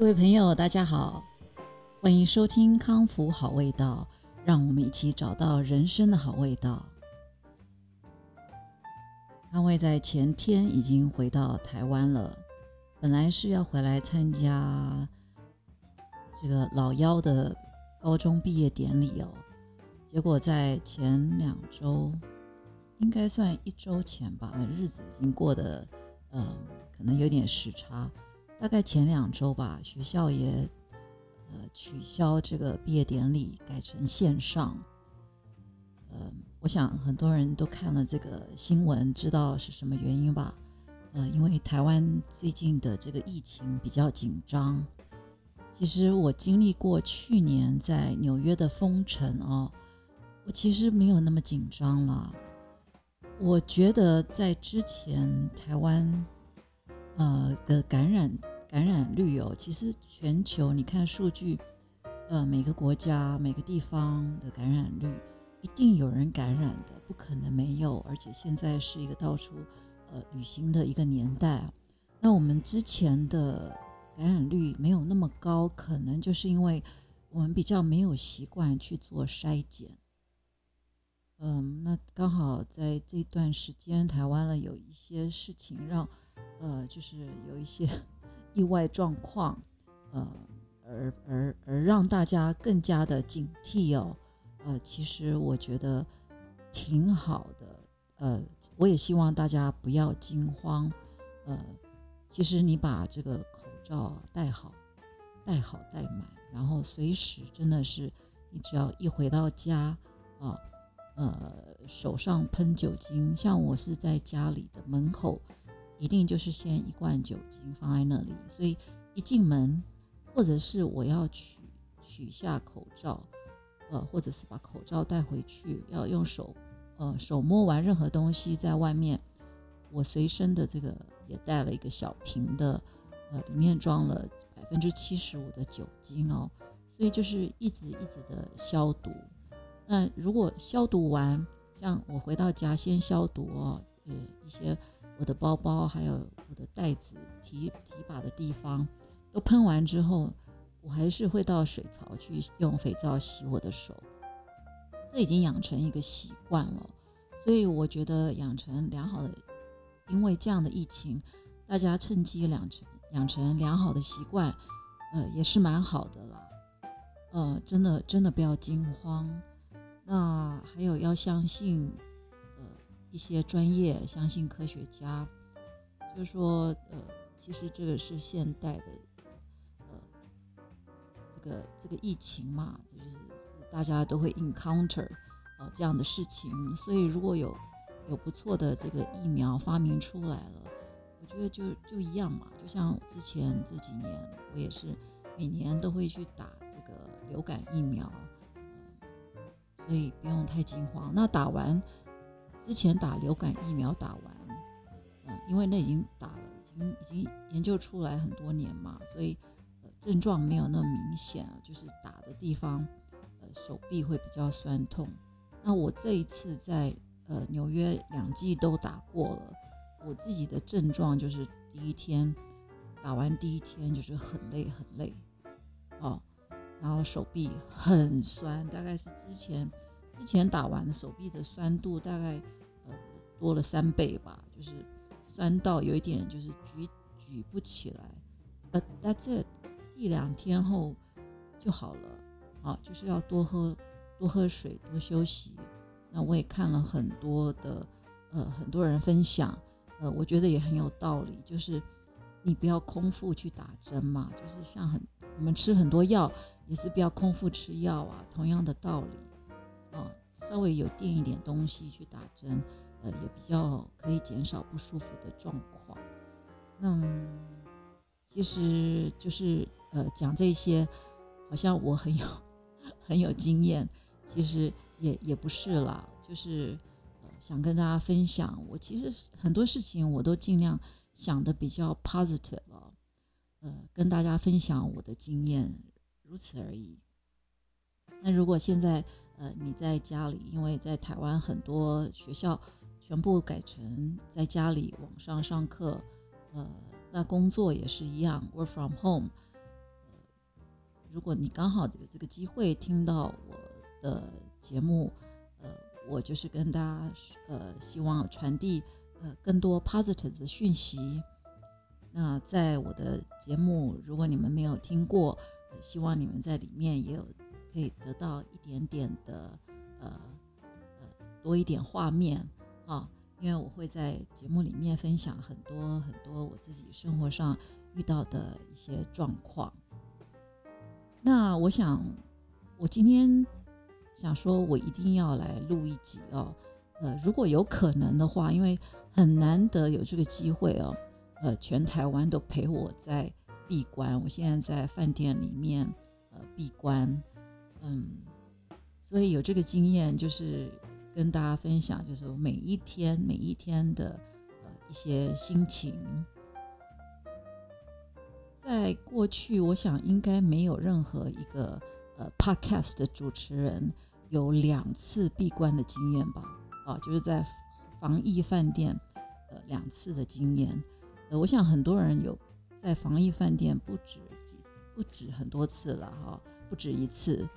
各位朋友，大家好，欢迎收听康复好味道，让我们一起找到人生的好味道。康卫在前天已经回到台湾了，本来是要回来参加这个老幺的高中毕业典礼哦，结果在前两周，应该算一周前吧，日子已经过得，嗯，可能有点时差。大概前两周吧，学校也呃取消这个毕业典礼，改成线上。呃，我想很多人都看了这个新闻，知道是什么原因吧？呃，因为台湾最近的这个疫情比较紧张。其实我经历过去年在纽约的封城哦，我其实没有那么紧张了。我觉得在之前台湾呃的感染。感染率哦，其实全球你看数据，呃，每个国家每个地方的感染率一定有人感染的，不可能没有。而且现在是一个到处呃旅行的一个年代，那我们之前的感染率没有那么高，可能就是因为我们比较没有习惯去做筛检。嗯，那刚好在这段时间，台湾了有一些事情让呃，就是有一些。意外状况，呃，而而而让大家更加的警惕哦，呃，其实我觉得挺好的，呃，我也希望大家不要惊慌，呃，其实你把这个口罩戴好，戴好戴满，然后随时真的是你只要一回到家啊，呃，手上喷酒精，像我是在家里的门口。一定就是先一罐酒精放在那里，所以一进门，或者是我要取取下口罩，呃，或者是把口罩带回去，要用手，呃，手摸完任何东西在外面，我随身的这个也带了一个小瓶的，呃，里面装了百分之七十五的酒精哦，所以就是一直一直的消毒。那如果消毒完，像我回到家先消毒哦，呃，一些。我的包包还有我的袋子提提把的地方都喷完之后，我还是会到水槽去用肥皂洗我的手。这已经养成一个习惯了，所以我觉得养成良好的，因为这样的疫情，大家趁机养成养成良好的习惯，呃，也是蛮好的啦。呃，真的真的不要惊慌。那还有要相信。一些专业相信科学家，就是说，呃，其实这个是现代的，呃，这个这个疫情嘛，就是大家都会 encounter 啊这样的事情，所以如果有有不错的这个疫苗发明出来了，我觉得就就一样嘛，就像之前这几年，我也是每年都会去打这个流感疫苗，所以不用太惊慌。那打完。之前打流感疫苗打完，嗯，因为那已经打了，已经已经研究出来很多年嘛，所以呃症状没有那么明显啊，就是打的地方，呃手臂会比较酸痛。那我这一次在呃纽约两季都打过了，我自己的症状就是第一天打完第一天就是很累很累，哦，然后手臂很酸，大概是之前。之前打完手臂的酸度大概呃多了三倍吧，就是酸到有一点就是举举不起来。呃，That's it，一两天后就好了。啊，就是要多喝多喝水，多休息。那我也看了很多的呃很多人分享，呃，我觉得也很有道理，就是你不要空腹去打针嘛，就是像很我们吃很多药也是不要空腹吃药啊，同样的道理。啊，稍微有垫一点东西去打针，呃，也比较可以减少不舒服的状况。那其实就是呃讲这些，好像我很有很有经验，其实也也不是啦，就是呃想跟大家分享，我其实很多事情我都尽量想的比较 positive 啊，呃，跟大家分享我的经验，如此而已。那如果现在呃你在家里，因为在台湾很多学校全部改成在家里网上上课，呃，那工作也是一样，work from home。如果你刚好有这个机会听到我的节目，呃，我就是跟大家呃希望传递呃更多 positive 的讯息。那在我的节目，如果你们没有听过，希望你们在里面也有可以得到一点点的呃呃多一点画面啊，因为我会在节目里面分享很多很多我自己生活上遇到的一些状况。那我想，我今天想说，我一定要来录一集哦，呃，如果有可能的话，因为很难得有这个机会哦。呃，全台湾都陪我在闭关，我现在在饭店里面呃闭关，嗯，所以有这个经验，就是跟大家分享，就是每一天每一天的呃一些心情。在过去，我想应该没有任何一个呃 podcast 的主持人有两次闭关的经验吧？啊，就是在防疫饭店呃两次的经验。呃，我想很多人有在防疫饭店不止几不止很多次了哈，不止一次。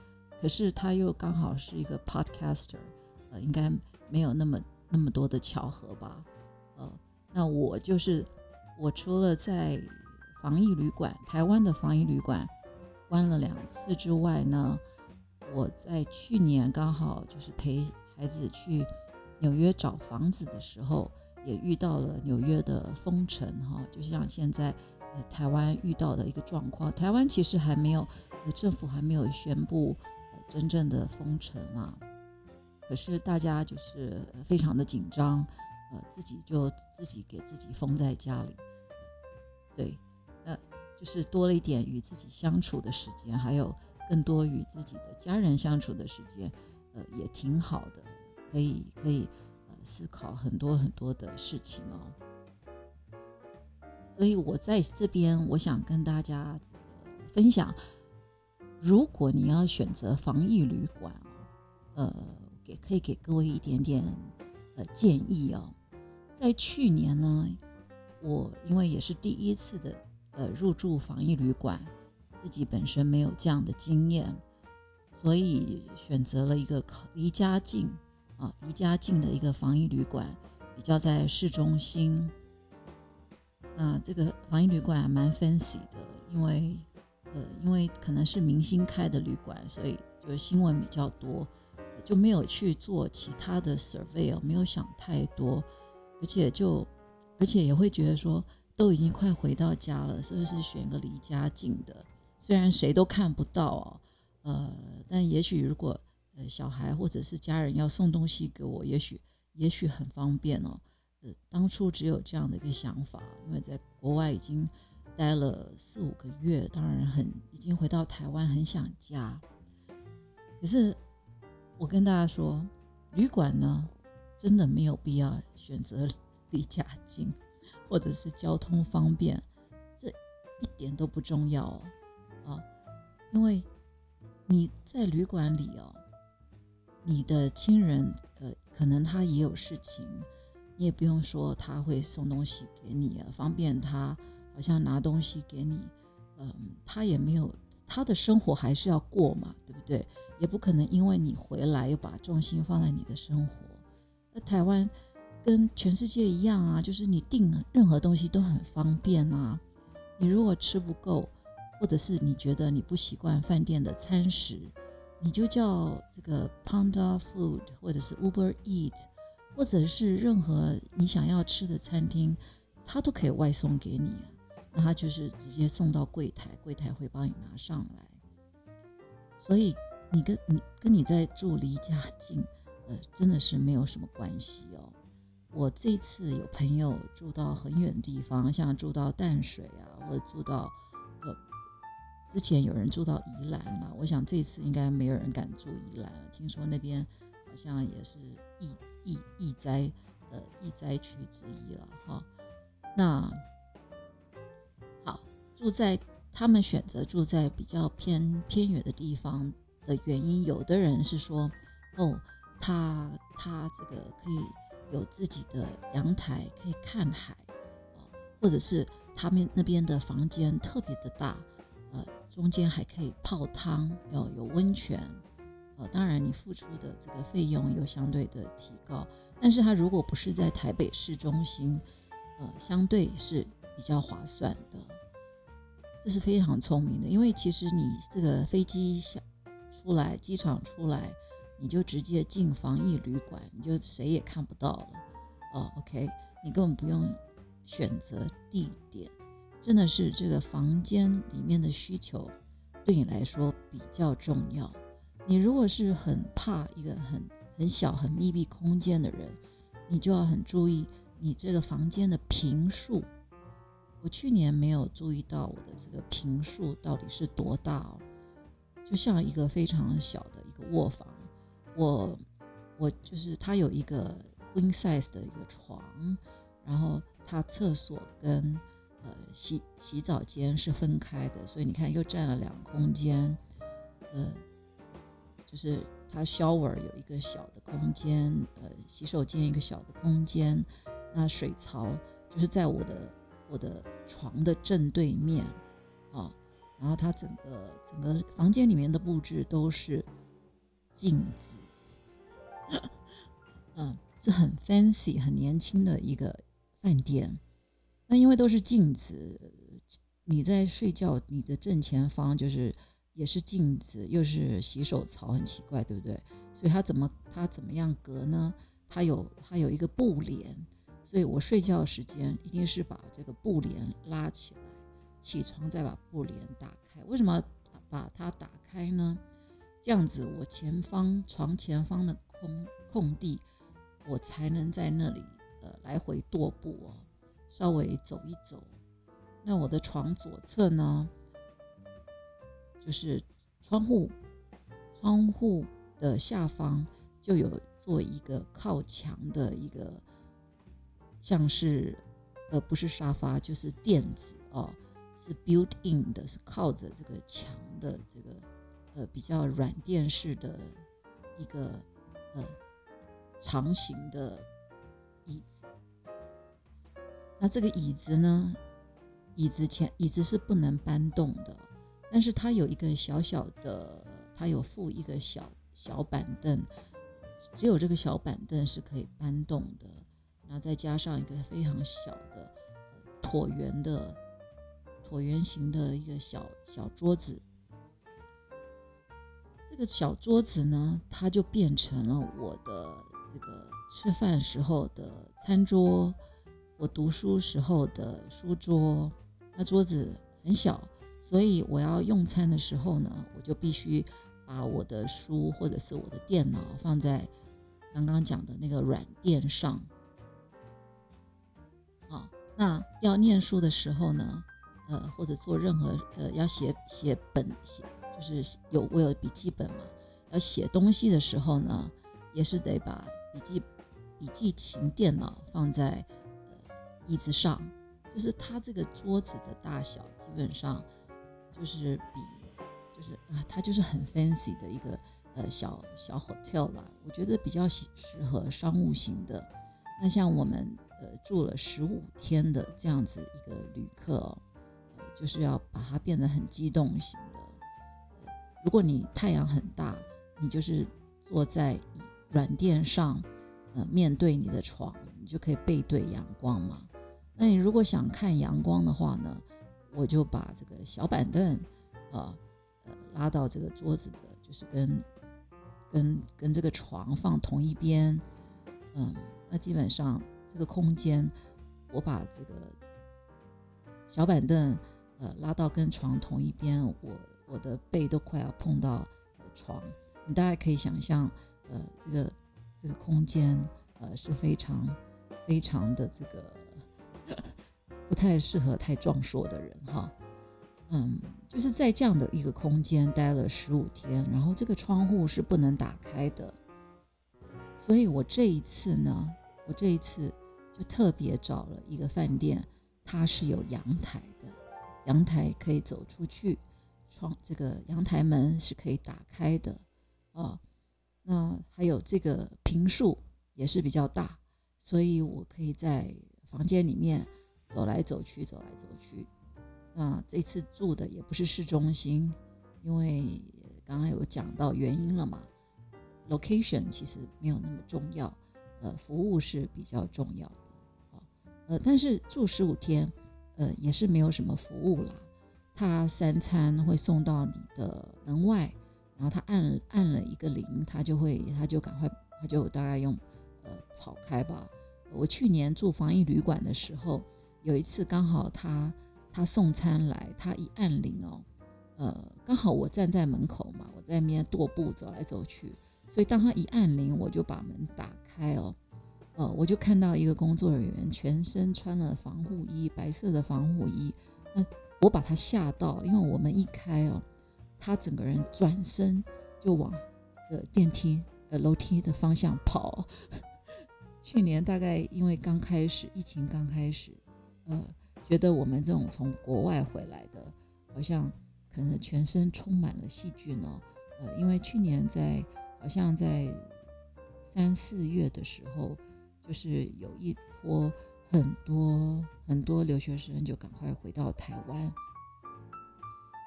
可是他又刚好是一个 podcaster，呃，应该没有那么那么多的巧合吧？呃，那我就是我除了在防疫旅馆，台湾的防疫旅馆关了两次之外呢，我在去年刚好就是陪孩子去纽约找房子的时候。也遇到了纽约的封城，哈，就像现在台湾遇到的一个状况。台湾其实还没有，政府还没有宣布真正的封城啊，可是大家就是非常的紧张，呃自己就自己给自己封在家里，对，那就是多了一点与自己相处的时间，还有更多与自己的家人相处的时间，呃也挺好的，可以可以呃。思考很多很多的事情哦，所以我在这边，我想跟大家分享，如果你要选择防疫旅馆啊呃，给可以给各位一点点呃建议哦。在去年呢，我因为也是第一次的呃入住防疫旅馆，自己本身没有这样的经验，所以选择了一个离家近。啊，离家近的一个防疫旅馆，比较在市中心。那这个防疫旅馆蛮 fancy 的，因为呃，因为可能是明星开的旅馆，所以就新闻比较多，就没有去做其他的 survey，没有想太多，而且就而且也会觉得说，都已经快回到家了，是不是选个离家近的？虽然谁都看不到哦，呃，但也许如果。呃，小孩或者是家人要送东西给我，也许也许很方便哦。呃，当初只有这样的一个想法，因为在国外已经待了四五个月，当然很已经回到台湾，很想家。可是我跟大家说，旅馆呢，真的没有必要选择 离家近，或者是交通方便，这一点都不重要哦。啊，因为你在旅馆里哦。你的亲人，呃，可能他也有事情，你也不用说他会送东西给你啊，方便他，好像拿东西给你，嗯，他也没有，他的生活还是要过嘛，对不对？也不可能因为你回来又把重心放在你的生活。那台湾跟全世界一样啊，就是你订任何东西都很方便啊。你如果吃不够，或者是你觉得你不习惯饭店的餐食。你就叫这个 Panda Food，或者是 Uber Eat，或者是任何你想要吃的餐厅，它都可以外送给你。那他就是直接送到柜台，柜台会帮你拿上来。所以你跟你跟你在住离家近，呃，真的是没有什么关系哦。我这次有朋友住到很远的地方，像住到淡水啊，或者住到呃。之前有人住到宜兰了，我想这次应该没有人敢住宜兰了。听说那边好像也是疫疫疫灾呃疫灾区之一了哈。那，住在他们选择住在比较偏偏远的地方的原因，有的人是说，哦，他他这个可以有自己的阳台，可以看海，或者是他们那边的房间特别的大。呃，中间还可以泡汤，要有温泉，呃，当然你付出的这个费用又相对的提高。但是它如果不是在台北市中心，呃，相对是比较划算的。这是非常聪明的，因为其实你这个飞机下出来，机场出来，你就直接进防疫旅馆，你就谁也看不到了。哦，OK，你根本不用选择地点，真的是这个房间里面的需求对你来说比较重要。你如果是很怕一个很很小很密闭空间的人，你就要很注意你这个房间的平数。我去年没有注意到我的这个平数到底是多大哦，就像一个非常小的一个卧房，我我就是它有一个 queen size 的一个床，然后它厕所跟呃洗洗澡间是分开的，所以你看又占了两空间，呃，就是它 shower 有一个小的空间，呃，洗手间一个小的空间，那水槽就是在我的。我的床的正对面，啊，然后它整个整个房间里面的布置都是镜子，嗯，是很 fancy 很年轻的一个饭店。那因为都是镜子，你在睡觉，你的正前方就是也是镜子，又是洗手槽，很奇怪，对不对？所以它怎么它怎么样隔呢？它有它有一个布帘。所以我睡觉时间一定是把这个布帘拉起来，起床再把布帘打开。为什么把它打开呢？这样子我前方床前方的空空地，我才能在那里呃来回踱步哦，稍微走一走。那我的床左侧呢，就是窗户，窗户的下方就有做一个靠墙的一个。像是，呃，不是沙发，就是垫子哦，是 built in 的，是靠着这个墙的这个，呃，比较软垫式的一个呃长形的椅子。那这个椅子呢，椅子前椅子是不能搬动的，但是它有一个小小的，它有附一个小小板凳，只有这个小板凳是可以搬动的。然后再加上一个非常小的椭圆的椭圆形的一个小小桌子，这个小桌子呢，它就变成了我的这个吃饭时候的餐桌，我读书时候的书桌。那桌子很小，所以我要用餐的时候呢，我就必须把我的书或者是我的电脑放在刚刚讲的那个软垫上。那要念书的时候呢，呃，或者做任何呃要写写本写，就是有我有笔记本嘛，要写东西的时候呢，也是得把笔记笔记型电脑放在呃椅子上，就是它这个桌子的大小基本上就是比就是啊，它就是很 fancy 的一个呃小小 hotel 啦，我觉得比较适适合商务型的。那像我们。呃，住了十五天的这样子一个旅客，呃，就是要把它变得很机动型的。如果你太阳很大，你就是坐在软垫上，呃，面对你的床，你就可以背对阳光嘛。那你如果想看阳光的话呢，我就把这个小板凳，呃，呃，拉到这个桌子的，就是跟跟跟这个床放同一边，嗯，那基本上。这个空间，我把这个小板凳呃拉到跟床同一边，我我的背都快要碰到床。你大概可以想象，呃，这个这个空间呃是非常非常的这个不太适合太壮硕的人哈。嗯，就是在这样的一个空间待了十五天，然后这个窗户是不能打开的，所以我这一次呢，我这一次。就特别找了一个饭店，它是有阳台的，阳台可以走出去，窗这个阳台门是可以打开的，哦，那还有这个平数也是比较大，所以我可以在房间里面走来走去，走来走去，那这次住的也不是市中心，因为刚刚有讲到原因了嘛。Location 其实没有那么重要，呃，服务是比较重要的。呃，但是住十五天，呃，也是没有什么服务啦。他三餐会送到你的门外，然后他按按了一个铃，他就会他就赶快他就大概用呃跑开吧。我去年住防疫旅馆的时候，有一次刚好他他送餐来，他一按铃哦，呃，刚好我站在门口嘛，我在那边踱步走来走去，所以当他一按铃，我就把门打开哦，呃，我就看到一个工作人员全身穿了防护衣，白色的防护衣，那。我把他吓到，因为我们一开哦，他整个人转身就往呃电梯呃楼梯的方向跑。去年大概因为刚开始疫情刚开始，呃，觉得我们这种从国外回来的，好像可能全身充满了细菌哦。呃，因为去年在好像在三四月的时候，就是有一波。很多很多留学生就赶快回到台湾。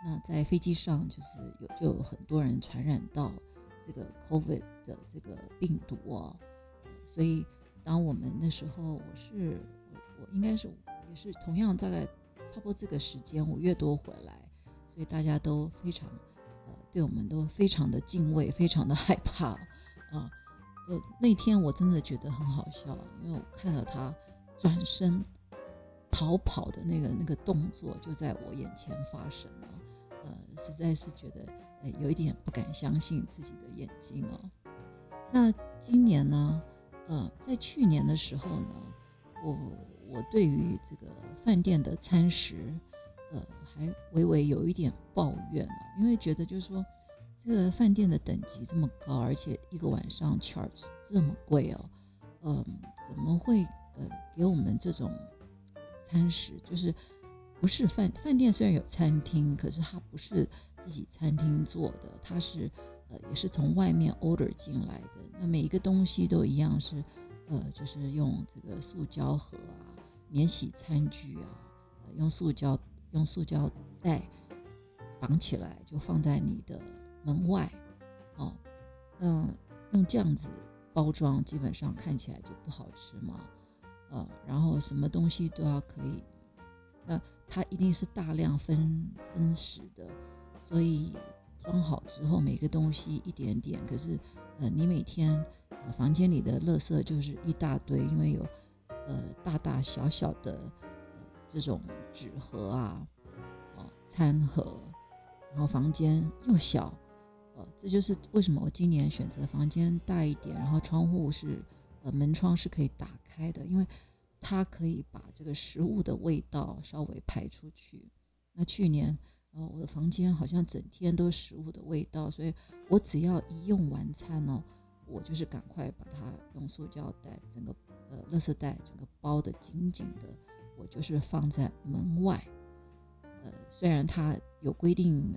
那在飞机上就是有就有很多人传染到这个 COVID 的这个病毒哦。所以当我们那时候，我是我我应该是也是同样大概差不多这个时间五月多回来，所以大家都非常呃对我们都非常的敬畏，非常的害怕啊。那天我真的觉得很好笑，因为我看到他。转身逃跑的那个那个动作就在我眼前发生了，呃，实在是觉得呃有一点不敢相信自己的眼睛哦。那今年呢，呃，在去年的时候呢，我我对于这个饭店的餐食，呃，还微微有一点抱怨哦，因为觉得就是说这个饭店的等级这么高，而且一个晚上 charge 这么贵哦，嗯，怎么会？呃，给我们这种餐食，就是不是饭饭店虽然有餐厅，可是它不是自己餐厅做的，它是呃也是从外面 order 进来的。那每一个东西都一样是呃，就是用这个塑胶盒啊、免洗餐具啊，呃、用塑胶用塑胶袋绑起来，就放在你的门外。哦，那用这样子包装，基本上看起来就不好吃嘛。呃，然后什么东西都要可以，那它一定是大量分分食的，所以装好之后每个东西一点点，可是呃你每天房间里的垃圾就是一大堆，因为有呃大大小小的呃这种纸盒啊，哦餐盒，然后房间又小，呃这就是为什么我今年选择房间大一点，然后窗户是。呃门窗是可以打开的，因为它可以把这个食物的味道稍微排出去。那去年，呃，我的房间好像整天都是食物的味道，所以我只要一用完餐哦，我就是赶快把它用塑胶袋整个呃，垃圾袋整个包的紧紧的，我就是放在门外。呃，虽然它有规定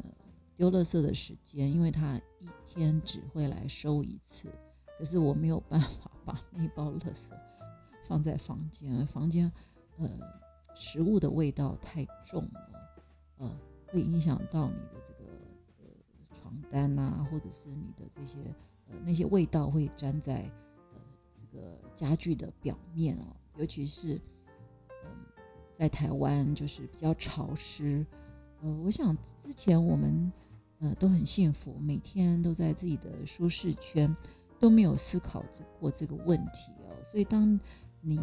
丢垃圾的时间，因为它一天只会来收一次。可是我没有办法把那包垃圾放在房间，房间呃食物的味道太重了，呃会影响到你的这个呃床单呐，或者是你的这些呃那些味道会粘在呃这个家具的表面哦，尤其是嗯在台湾就是比较潮湿，呃我想之前我们呃都很幸福，每天都在自己的舒适圈。都没有思考过这个问题哦，所以当你，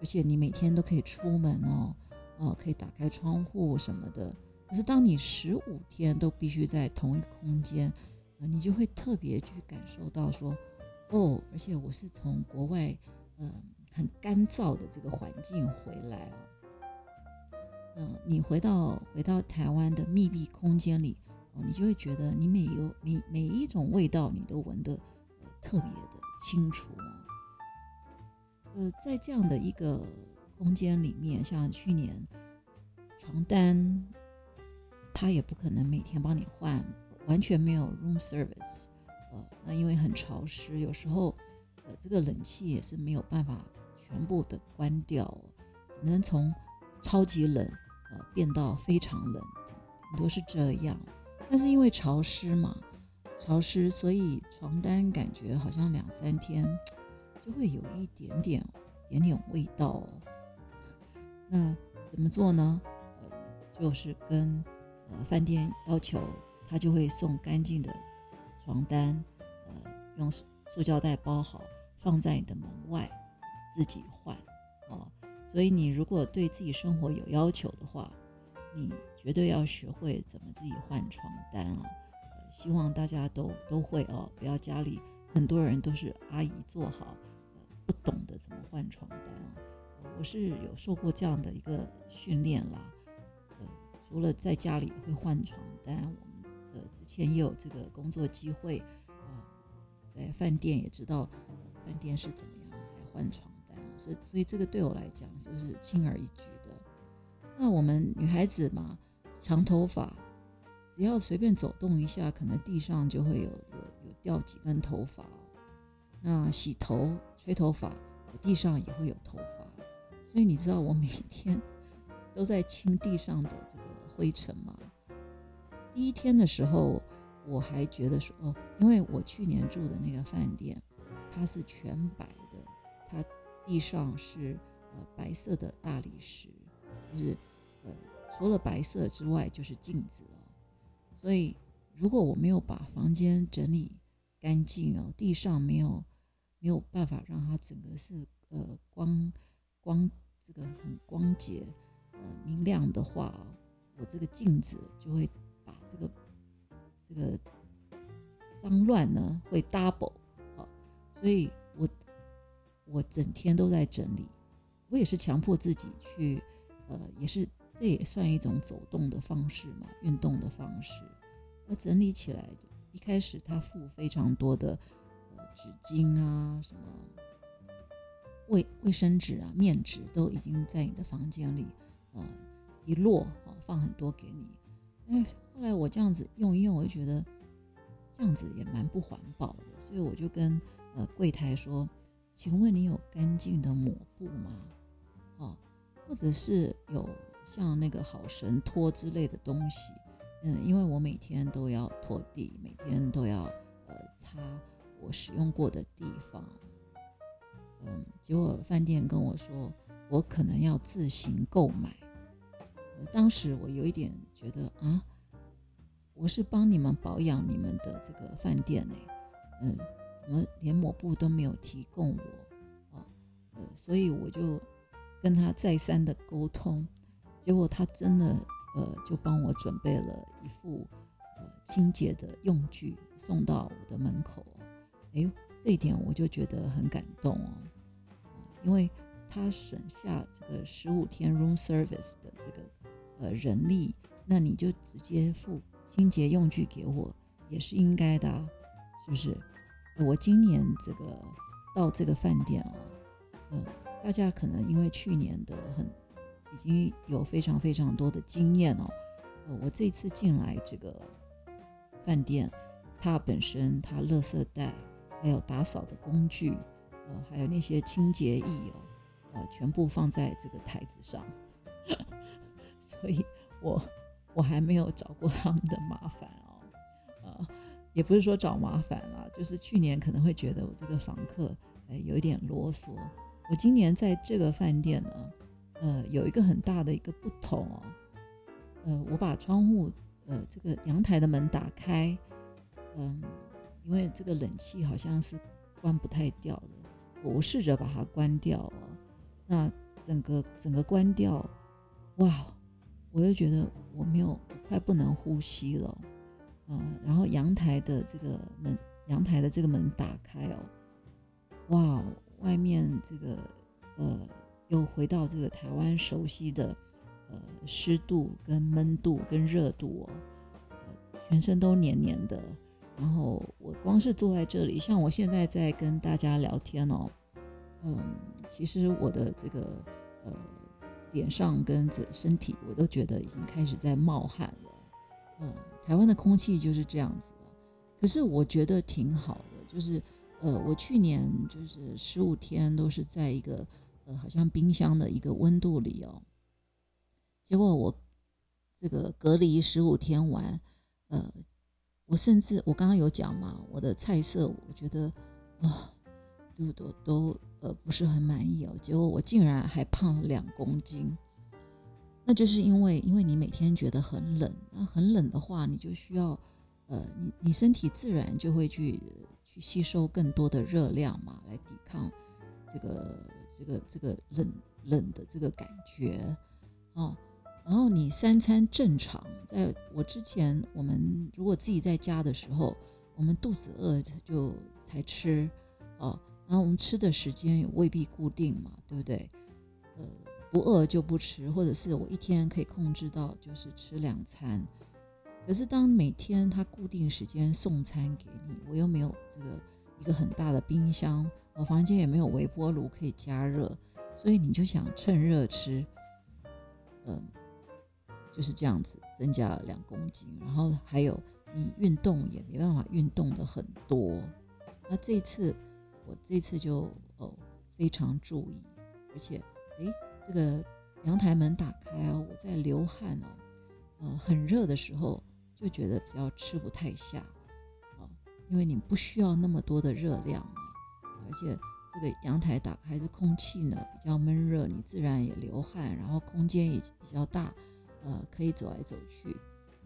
而且你每天都可以出门哦，呃，可以打开窗户什么的。可是当你十五天都必须在同一个空间，呃，你就会特别去感受到说，哦，而且我是从国外，嗯，很干燥的这个环境回来哦，嗯，你回到回到台湾的密闭空间里，哦，你就会觉得你每有每每一种味道你都闻得呃。特别的清楚哦，呃，在这样的一个空间里面，像去年床单，他也不可能每天帮你换，完全没有 room service，呃，那因为很潮湿，有时候呃这个冷气也是没有办法全部的关掉，只能从超级冷呃变到非常冷，顶多是这样。但是因为潮湿嘛，潮湿，所以床单感觉好像两三天就会有一点点点点味道哦。那怎么做呢？呃，就是跟呃饭店要求，他就会送干净的床单，呃，用塑胶袋包好，放在你的门外，自己换哦。所以你如果对自己生活有要求的话，你绝对要学会怎么自己换床单啊！希望大家都都会哦，不要家里很多人都是阿姨做好，不懂得怎么换床单啊。我是有受过这样的一个训练啦，呃，除了在家里会换床单，我们呃之前也有这个工作机会，啊，在饭店也知道饭店是怎么样来换床单，所以所以这个对我来讲就是轻而易举。那我们女孩子嘛，长头发，只要随便走动一下，可能地上就会有有有掉几根头发。那洗头、吹头发，地上也会有头发。所以你知道我每天都在清地上的这个灰尘吗？第一天的时候，我还觉得说哦，因为我去年住的那个饭店，它是全白的，它地上是呃白色的大理石。就是，呃，除了白色之外就是镜子哦。所以如果我没有把房间整理干净哦，地上没有没有办法让它整个是呃光光这个很光洁呃明亮的话哦，我这个镜子就会把这个这个脏乱呢会 double 好，所以我我整天都在整理，我也是强迫自己去。呃，也是，这也算一种走动的方式嘛，运动的方式。那整理起来，一开始他付非常多的呃纸巾啊，什么卫卫生纸啊、面纸都已经在你的房间里，呃，一摞啊，放很多给你。哎，后来我这样子用一用，我就觉得这样子也蛮不环保的，所以我就跟呃柜台说：“请问你有干净的抹布吗？”或者是有像那个好神拖之类的东西，嗯，因为我每天都要拖地，每天都要呃擦我使用过的地方，嗯，结果饭店跟我说我可能要自行购买，当时我有一点觉得啊，我是帮你们保养你们的这个饭店呢，嗯，怎么连抹布都没有提供我啊？呃，所以我就。跟他再三的沟通，结果他真的呃就帮我准备了一副呃清洁的用具送到我的门口，哎，这一点我就觉得很感动哦，因为他省下这个十五天 room service 的这个呃人力，那你就直接付清洁用具给我也是应该的啊，是不是？我今年这个到这个饭店啊，嗯。大家可能因为去年的很已经有非常非常多的经验哦，呃，我这次进来这个饭店，它本身它垃圾袋还有打扫的工具，呃，还有那些清洁液哦，呃，全部放在这个台子上，所以我我还没有找过他们的麻烦哦，呃，也不是说找麻烦啦，就是去年可能会觉得我这个房客哎有一点啰嗦。我今年在这个饭店呢，呃，有一个很大的一个不同哦，呃，我把窗户，呃，这个阳台的门打开，嗯，因为这个冷气好像是关不太掉的，我试着把它关掉哦，那整个整个关掉，哇，我就觉得我没有快不能呼吸了，嗯，然后阳台的这个门，阳台的这个门打开哦，哇哦。外面这个呃，又回到这个台湾熟悉的呃湿度跟闷度跟热度哦，呃，全身都黏黏的。然后我光是坐在这里，像我现在在跟大家聊天哦，嗯，其实我的这个呃脸上跟这身体，我都觉得已经开始在冒汗了。嗯，台湾的空气就是这样子的，可是我觉得挺好的，就是。呃，我去年就是十五天都是在一个呃，好像冰箱的一个温度里哦。结果我这个隔离十五天完，呃，我甚至我刚刚有讲嘛，我的菜色我觉得啊，都都都呃不是很满意哦。结果我竟然还胖了两公斤，那就是因为因为你每天觉得很冷，那很冷的话，你就需要呃，你你身体自然就会去去吸收更多的热量嘛，来抵抗这个这个这个冷冷的这个感觉哦。然后你三餐正常，在我之前，我们如果自己在家的时候，我们肚子饿就才吃，哦，然后我们吃的时间也未必固定嘛，对不对？呃，不饿就不吃，或者是我一天可以控制到就是吃两餐。可是当每天他固定时间送餐给你，我又没有这个一个很大的冰箱，我房间也没有微波炉可以加热，所以你就想趁热吃，嗯。就是这样子增加了两公斤，然后还有你运动也没办法运动的很多。那这次我这次就哦非常注意，而且哎这个阳台门打开啊，我在流汗哦，呃很热的时候就觉得比较吃不太下啊，因为你不需要那么多的热量嘛，而且这个阳台打开这空气呢比较闷热，你自然也流汗，然后空间也比较大。呃，可以走来走去，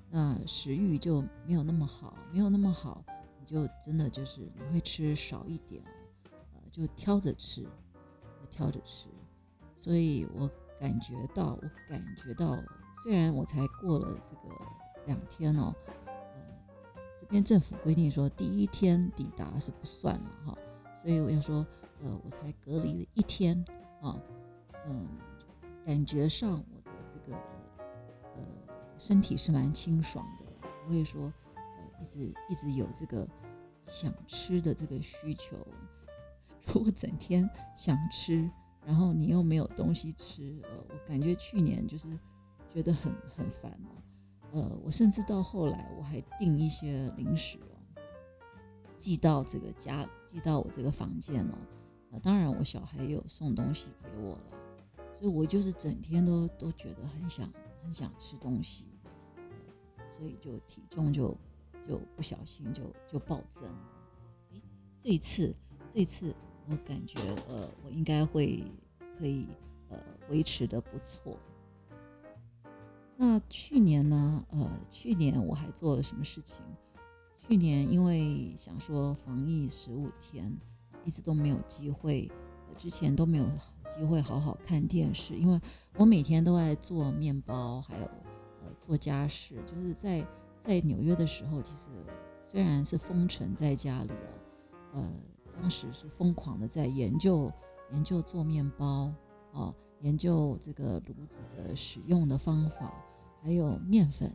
那食欲就没有那么好，没有那么好，你就真的就是你会吃少一点哦，呃，就挑着吃，挑着吃。所以我感觉到，我感觉到，虽然我才过了这个两天哦，呃，这边政府规定说第一天抵达是不算了哈，所以我要说，呃，我才隔离了一天啊，嗯，感觉上我的这个呃。身体是蛮清爽的，不会说，呃，一直一直有这个想吃的这个需求。如果整天想吃，然后你又没有东西吃，呃，我感觉去年就是觉得很很烦哦。呃，我甚至到后来我还订一些零食哦，寄到这个家，寄到我这个房间哦。呃，当然我小孩有送东西给我了，所以我就是整天都都觉得很想。很想吃东西，所以就体重就就不小心就就暴增了。哎，这一次这一次我感觉呃我应该会可以呃维持的不错。那去年呢？呃，去年我还做了什么事情？去年因为想说防疫十五天，一直都没有机会。之前都没有机会好好看电视，因为我每天都在做面包，还有呃做家事。就是在在纽约的时候，其实虽然是封城在家里哦，呃，当时是疯狂的在研究研究做面包哦，研究这个炉子的使用的方法，还有面粉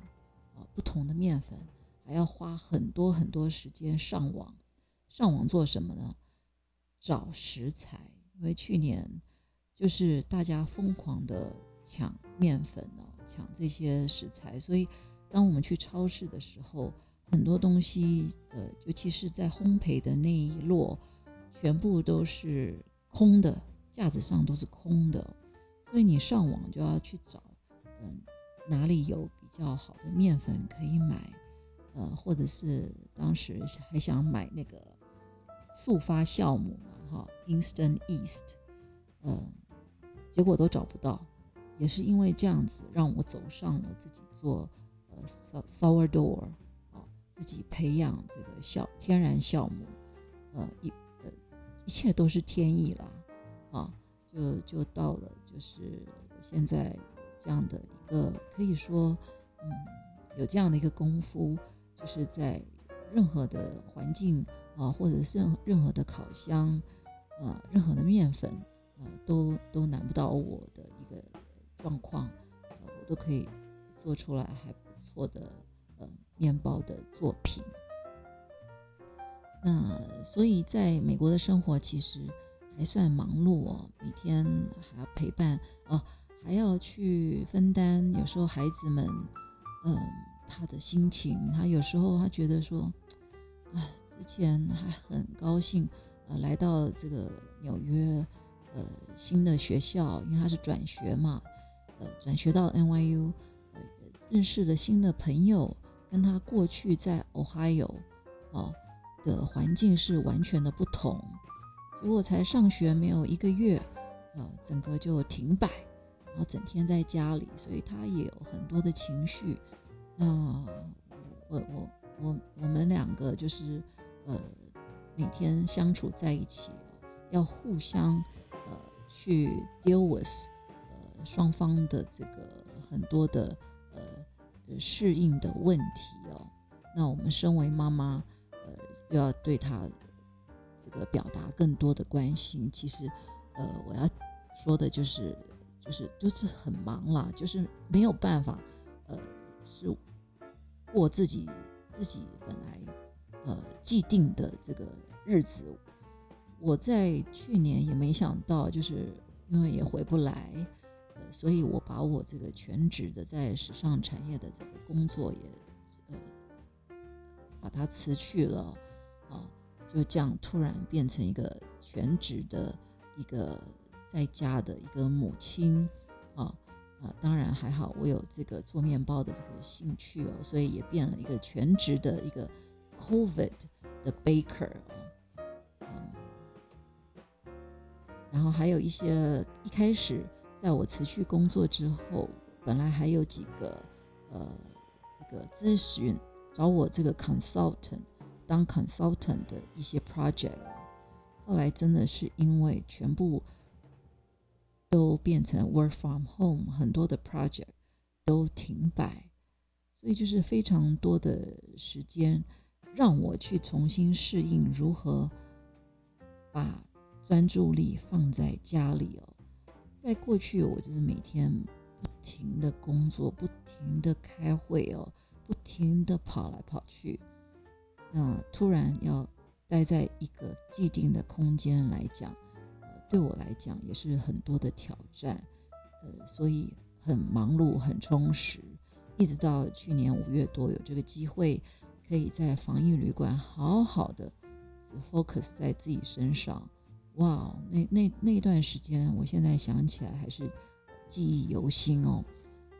啊，不同的面粉，还要花很多很多时间上网，上网做什么呢？找食材。因为去年就是大家疯狂的抢面粉哦，抢这些食材，所以当我们去超市的时候，很多东西，呃，尤其是在烘焙的那一摞，全部都是空的，架子上都是空的，所以你上网就要去找，嗯，哪里有比较好的面粉可以买，呃，或者是当时还想买那个速发酵母嘛。哈，instant yeast，嗯，结果都找不到，也是因为这样子，让我走上了自己做呃 sourdough，啊，自己培养这个酵天然酵母，呃一呃一切都是天意啦，啊，就就到了就是现在这样的一个可以说，嗯，有这样的一个功夫，就是在任何的环境啊，或者是任何的烤箱。啊，任何的面粉，啊，都都难不倒我的一个状况，呃，我都可以做出来还不错的呃面包的作品。那所以在美国的生活其实还算忙碌哦，每天还要陪伴哦，还要去分担，有时候孩子们，嗯，他的心情，他有时候他觉得说，啊，之前还很高兴。呃，来到这个纽约，呃，新的学校，因为他是转学嘛，呃，转学到 NYU，呃，认识了新的朋友，跟他过去在 Ohio 哦的环境是完全的不同。结果才上学没有一个月，呃，整个就停摆，然后整天在家里，所以他也有很多的情绪。那我我我我们两个就是呃每天相处在一起，要互相呃去 deal with 呃双方的这个很多的呃适应的问题哦。那我们身为妈妈，呃，又要对他。个表达更多的关心，其实，呃，我要说的就是，就是就是很忙啦，就是没有办法，呃，是过自己自己本来呃既定的这个日子。我在去年也没想到，就是因为也回不来，呃，所以我把我这个全职的在时尚产业的这个工作也呃把它辞去了。就这样突然变成一个全职的一个在家的一个母亲啊啊，当然还好，我有这个做面包的这个兴趣哦，所以也变了一个全职的一个 COVID 的 baker 哦，然后还有一些一开始在我辞去工作之后，本来还有几个呃这个咨询找我这个 consultant。当 consultant 的一些 project，后来真的是因为全部都变成 work from home，很多的 project 都停摆，所以就是非常多的时间让我去重新适应如何把专注力放在家里哦。在过去，我就是每天不停的工作，不停的开会哦，不停的跑来跑去。那突然要待在一个既定的空间来讲，呃，对我来讲也是很多的挑战，呃，所以很忙碌、很充实。一直到去年五月多有这个机会，可以在防疫旅馆好好的 focus 在自己身上，哇，那那那段时间，我现在想起来还是记忆犹新哦。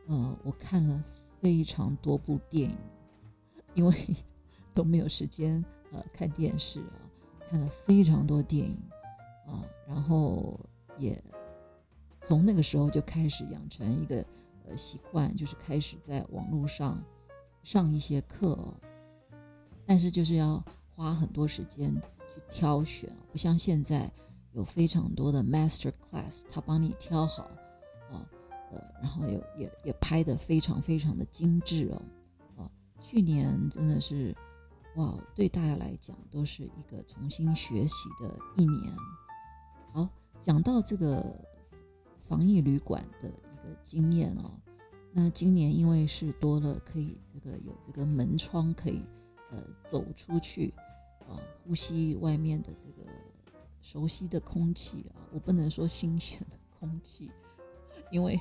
呃，我看了非常多部电影，因为。都没有时间呃看电视啊，看了非常多电影啊，然后也从那个时候就开始养成一个呃习惯，就是开始在网络上上一些课哦，但是就是要花很多时间去挑选，不像现在有非常多的 master class，他帮你挑好啊，呃，然后也也也拍的非常非常的精致哦，啊，去年真的是。哇，对大家来讲都是一个重新学习的一年。好，讲到这个防疫旅馆的一个经验哦，那今年因为是多了可以这个有这个门窗可以呃走出去啊，呼吸外面的这个熟悉的空气啊，我不能说新鲜的空气，因为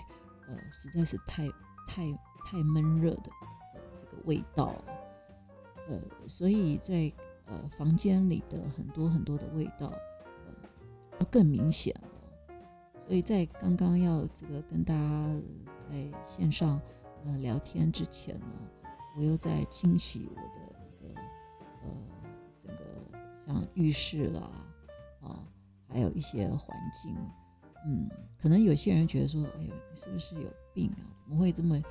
呃实在是太太太闷热的呃这个味道。呃，所以在呃房间里的很多很多的味道，呃，都更明显了。所以在刚刚要这个跟大家在线上呃聊天之前呢，我又在清洗我的一个呃整个像浴室啦啊，还有一些环境，嗯，可能有些人觉得说，哎呦，你是不是有病啊？怎么会这么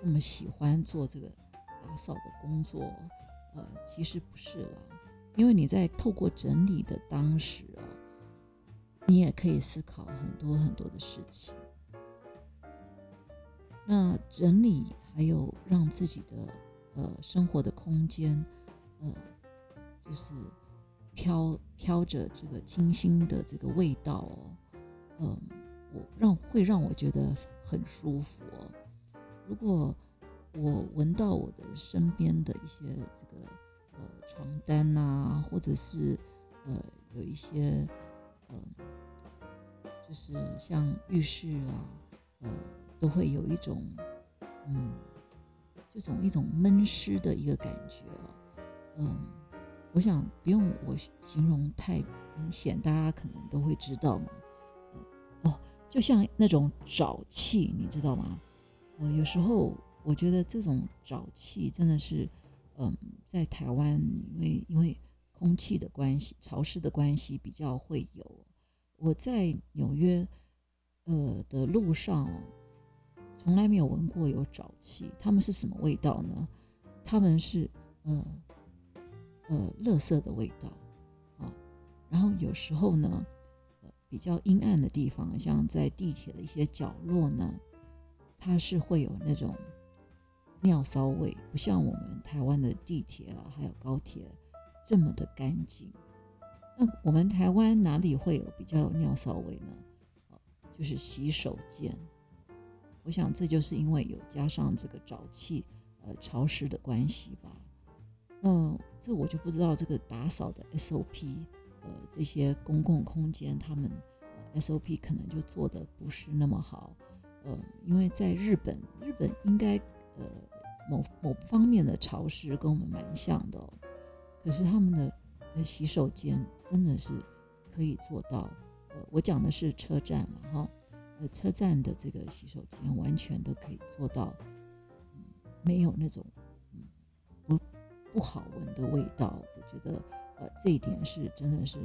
这么喜欢做这个打扫的工作？呃，其实不是了，因为你在透过整理的当时啊，你也可以思考很多很多的事情。那整理还有让自己的呃生活的空间，呃，就是飘飘着这个清新的这个味道哦，嗯，我让会让我觉得很舒服哦。如果我闻到我的身边的一些这个呃床单呐，或者是呃有一些呃，就是像浴室啊，呃，都会有一种嗯，这种一种闷湿的一个感觉啊，嗯，我想不用我形容太明显，大家可能都会知道嘛，哦，就像那种沼气，你知道吗？呃，有时候。我觉得这种沼气真的是，嗯，在台湾因为因为空气的关系、潮湿的关系比较会有。我在纽约，呃的路上哦，从来没有闻过有沼气。他们是什么味道呢？他们是呃呃垃圾的味道啊。然后有时候呢，呃比较阴暗的地方，像在地铁的一些角落呢，它是会有那种尿骚味，不像我们台湾的地铁啊，还有高铁这么的干净。那我们台湾哪里会有比较有尿骚味呢？就是洗手间。我想这就是因为有加上这个沼气，呃，潮湿的关系吧。那这我就不知道这个打扫的 SOP，呃，这些公共空间他们 SOP 可能就做的不是那么好。呃，因为在日本，日本应该呃某某方面的潮湿跟我们蛮像的哦，可是他们的。洗手间真的是可以做到。呃，我讲的是车站了哈。呃，车站的这个洗手间完全都可以做到，嗯，没有那种嗯不不好闻的味道。我觉得呃这一点是真的是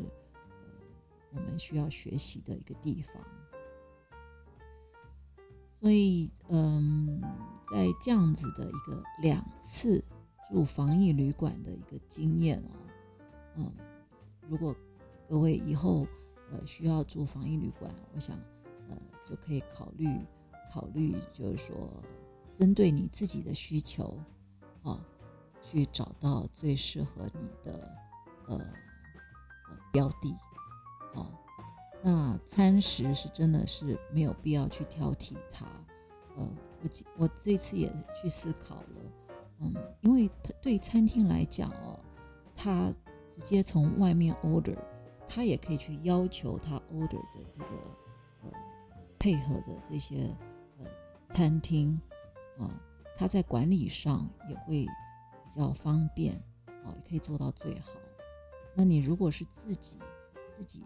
我们需要学习的一个地方。所以嗯，在这样子的一个两次住防疫旅馆的一个经验哦。嗯，如果各位以后呃需要住防疫旅馆，我想呃就可以考虑考虑，就是说针对你自己的需求啊，去找到最适合你的呃呃标的啊。那餐食是真的是没有必要去挑剔它。呃，我我这次也去思考了，嗯，因为它对餐厅来讲哦，它。直接从外面 order，他也可以去要求他 order 的这个呃配合的这些呃餐厅啊，他在管理上也会比较方便啊，也可以做到最好。那你如果是自己自己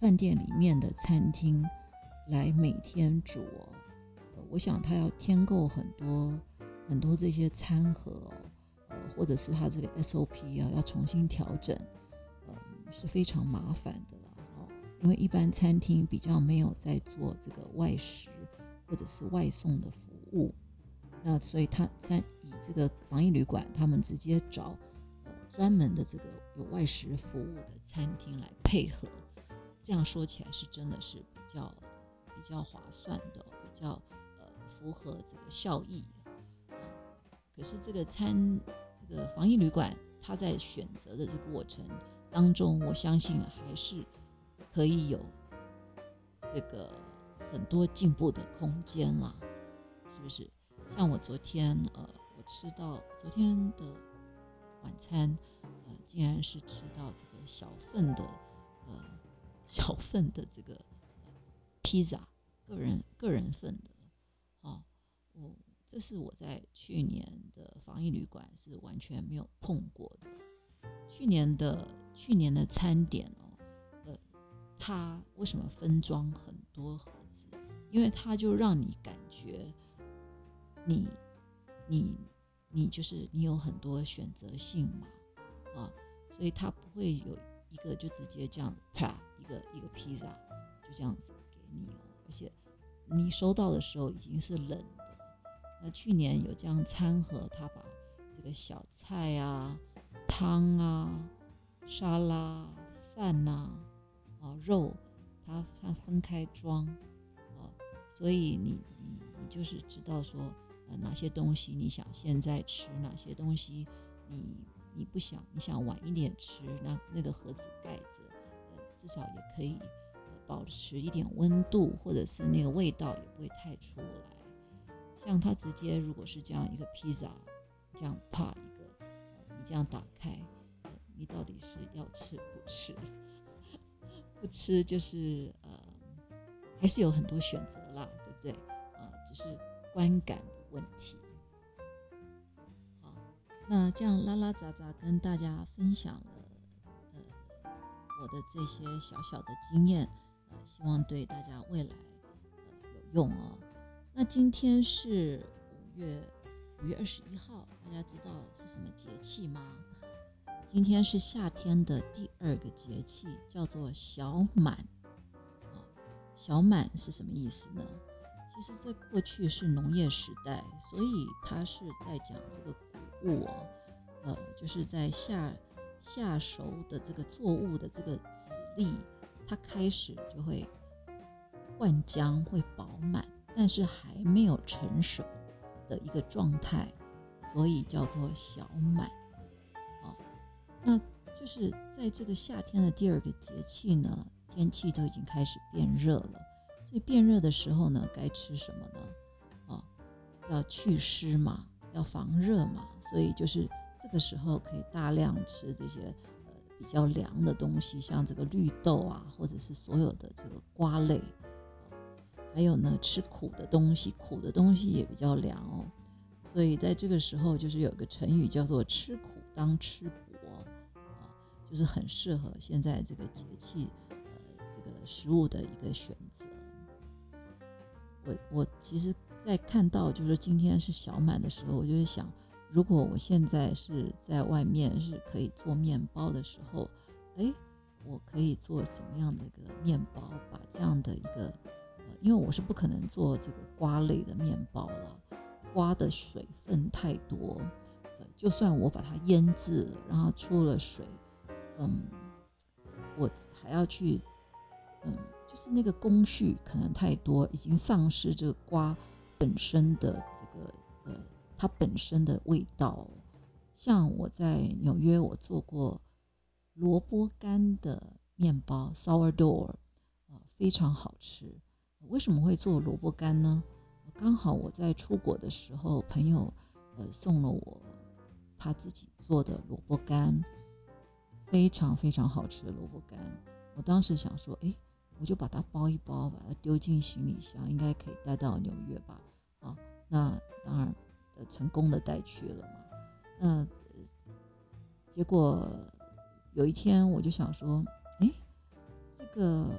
饭店里面的餐厅来每天煮哦，我想他要添购很多很多这些餐盒哦。呃，或者是他这个 SOP 啊，要重新调整，呃，是非常麻烦的了哦。因为一般餐厅比较没有在做这个外食或者是外送的服务，那所以他餐以这个防疫旅馆，他们直接找呃专门的这个有外食服务的餐厅来配合。这样说起来是真的是比较比较划算的，比较呃符合这个效益。可是这个餐，这个防疫旅馆，它在选择的这个过程当中，我相信还是可以有这个很多进步的空间啦，是不是？像我昨天，呃，我吃到昨天的晚餐，呃，竟然是吃到这个小份的，呃，小份的这个披萨，个人个人份的，哦，我。这是我在去年的防疫旅馆是完全没有碰过的。去年的去年的餐点哦，呃，它为什么分装很多盒子？因为它就让你感觉你你你就是你有很多选择性嘛，啊，所以它不会有一个就直接这样啪个一个披萨就这样子给你哦，而且你收到的时候已经是冷的。那去年有这样餐盒，他把这个小菜啊、汤啊、沙拉、饭呐、啊肉，他他分开装，啊，所以你你你就是知道说，呃，哪些东西你想现在吃，哪些东西你你不想，你想晚一点吃，那那个盒子盖着，至少也可以保持一点温度，或者是那个味道也不会太出来。像它直接如果是这样一个披萨，这样啪一个，你这样打开，你到底是要吃不吃？不吃就是呃，还是有很多选择啦，对不对？啊，只是观感的问题。好，那这样拉拉杂杂跟大家分享了，我的这些小小的经验，呃，希望对大家未来呃有用哦。那今天是五月五月二十一号，大家知道是什么节气吗？今天是夏天的第二个节气，叫做小满。啊，小满是什么意思呢？其实，在过去是农业时代，所以它是在讲这个谷物哦，呃，就是在夏下熟的这个作物的这个籽粒，它开始就会灌浆，会饱满，但是还没有成熟的一个状态，所以叫做小满。哦那就是在这个夏天的第二个节气呢，天气都已经开始变热了，所以变热的时候呢，该吃什么呢？哦，要祛湿嘛，要防热嘛，所以就是这个时候可以大量吃这些呃比较凉的东西，像这个绿豆啊，或者是所有的这个瓜类，还有呢吃苦的东西，苦的东西也比较凉哦，所以在这个时候就是有个成语叫做吃苦当吃薄”，啊。就是很适合现在这个节气，呃，这个食物的一个选择。我我其实，在看到就是今天是小满的时候，我就会想，如果我现在是在外面是可以做面包的时候，哎，我可以做什么样的一个面包？把这样的一个，呃，因为我是不可能做这个瓜类的面包了，瓜的水分太多，呃，就算我把它腌制，然后出了水。嗯，我还要去，嗯，就是那个工序可能太多，已经丧失这个瓜本身的这个呃，它本身的味道。像我在纽约，我做过萝卜干的面包 （sourdough），啊，非常好吃。为什么会做萝卜干呢？刚好我在出国的时候，朋友呃送了我他自己做的萝卜干。非常非常好吃的萝卜干，我当时想说，哎，我就把它包一包，把它丢进行李箱，应该可以带到纽约吧？啊，那当然，成功的带去了嘛。那结果有一天，我就想说，哎，这个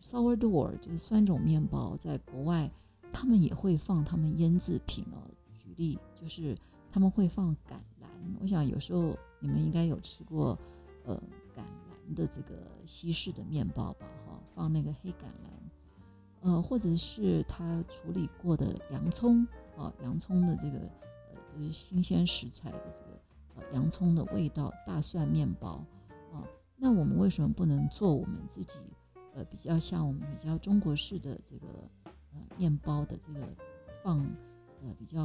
sourdough 就是酸种面包，在国外他们也会放他们腌制品哦。举例就是他们会放橄榄，我想有时候。你们应该有吃过，呃，橄榄的这个西式的面包吧？哈，放那个黑橄榄，呃，或者是他处理过的洋葱，啊，洋葱的这个，呃，就是新鲜食材的这个，呃，洋葱的味道，大蒜面包，啊，那我们为什么不能做我们自己，呃，比较像我们比较中国式的这个，呃，面包的这个放，呃，比较，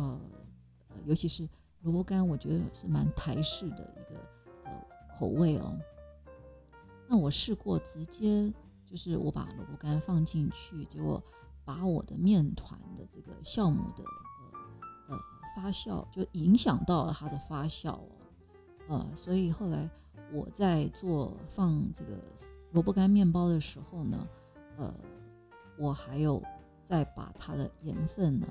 呃，尤其是。萝卜干我觉得是蛮台式的一个呃口味哦。那我试过直接就是我把萝卜干放进去，结果把我的面团的这个酵母的发酵就影响到了它的发酵哦。呃，所以后来我在做放这个萝卜干面包的时候呢，呃，我还有再把它的盐分呢。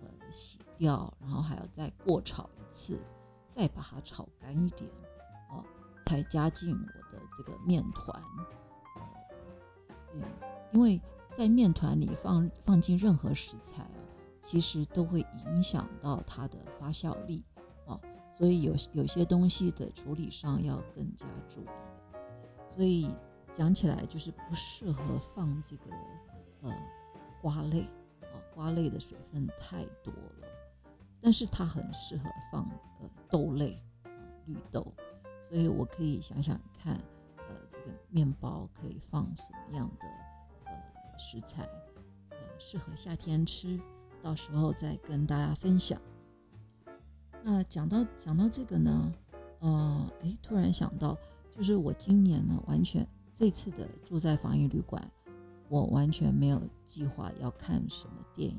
呃洗掉，然后还要再过炒一次，再把它炒干一点，哦，才加进我的这个面团。嗯，因为在面团里放放进任何食材啊，其实都会影响到它的发酵力，哦，所以有有些东西的处理上要更加注意。所以讲起来就是不适合放这个呃瓜类啊。瓜类的水分太多了，但是它很适合放呃豆类，绿豆，所以我可以想想看，呃，这个面包可以放什么样的呃食材，呃，适合夏天吃，到时候再跟大家分享。那讲到讲到这个呢，呃，哎，突然想到，就是我今年呢，完全这次的住在防疫旅馆。我完全没有计划要看什么电影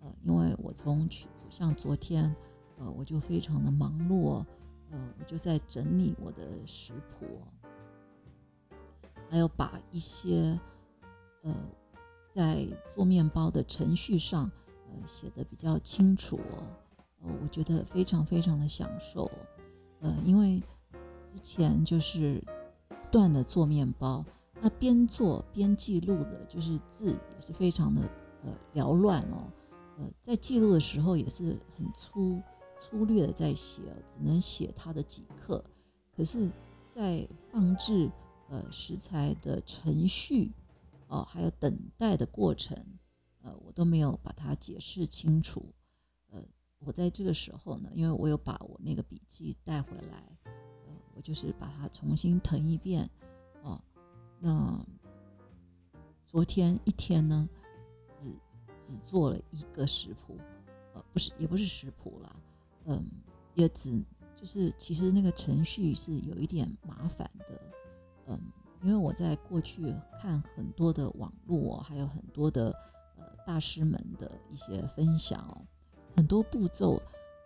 哦，呃，因为我从去像昨天，呃，我就非常的忙碌，呃，我就在整理我的食谱，还有把一些呃在做面包的程序上，呃，写的比较清楚，呃，我觉得非常非常的享受，呃，因为之前就是不断的做面包。那边做边记录的，就是字也是非常的呃缭乱哦，呃，在记录的时候也是很粗粗略的在写，只能写它的几克。可是，在放置呃食材的程序，哦，还有等待的过程，呃，我都没有把它解释清楚。呃，我在这个时候呢，因为我有把我那个笔记带回来，呃，我就是把它重新誊一遍。哦，那昨天一天呢？只只做了一个食谱，呃，不是，也不是食谱啦，嗯，也只就是其实那个程序是有一点麻烦的，嗯，因为我在过去看很多的网络，还有很多的大师们的一些分享哦，很多步骤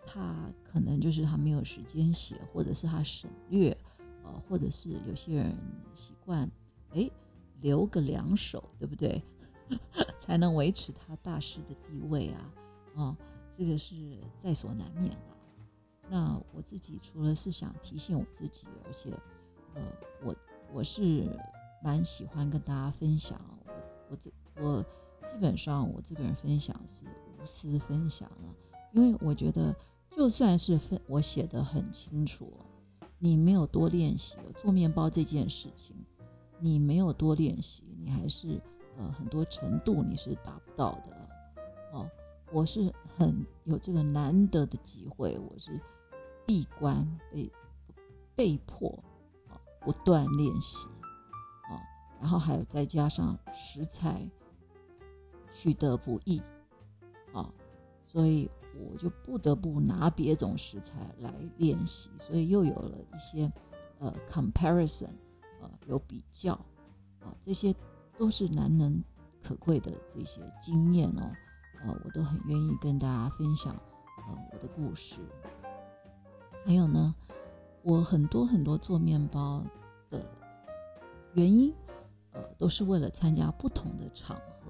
他可能就是他没有时间写，或者是他省略，呃，或者是有些人习惯哎留个两手，对不对？才能维持他大师的地位啊！哦，这个是在所难免的。那我自己除了是想提醒我自己，而且，呃，我我是蛮喜欢跟大家分享。我我这我基本上我这个人分享是无私分享了，因为我觉得就算是分我写的很清楚，你没有多练习做面包这件事情，你没有多练习，你还是。呃，很多程度你是达不到的，哦，我是很有这个难得的机会，我是闭关被被迫啊不断练习，啊，然后还有再加上食材取得不易，啊，所以我就不得不拿别种食材来练习，所以又有了一些呃 comparison，呃，有比较，啊，这些。都是难能可贵的这些经验哦，呃，我都很愿意跟大家分享，呃，我的故事。还有呢，我很多很多做面包的原因，呃，都是为了参加不同的场合。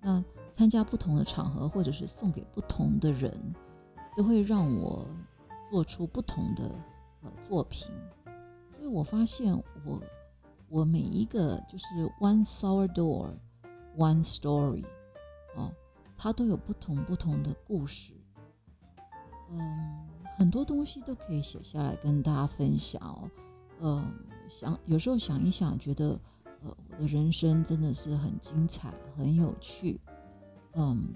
那参加不同的场合，或者是送给不同的人，都会让我做出不同的呃作品。所以我发现我。我每一个就是 one sour door，one story，哦，它都有不同不同的故事，嗯，很多东西都可以写下来跟大家分享哦，嗯，想有时候想一想，觉得的人生真的是很精彩，很有趣，嗯，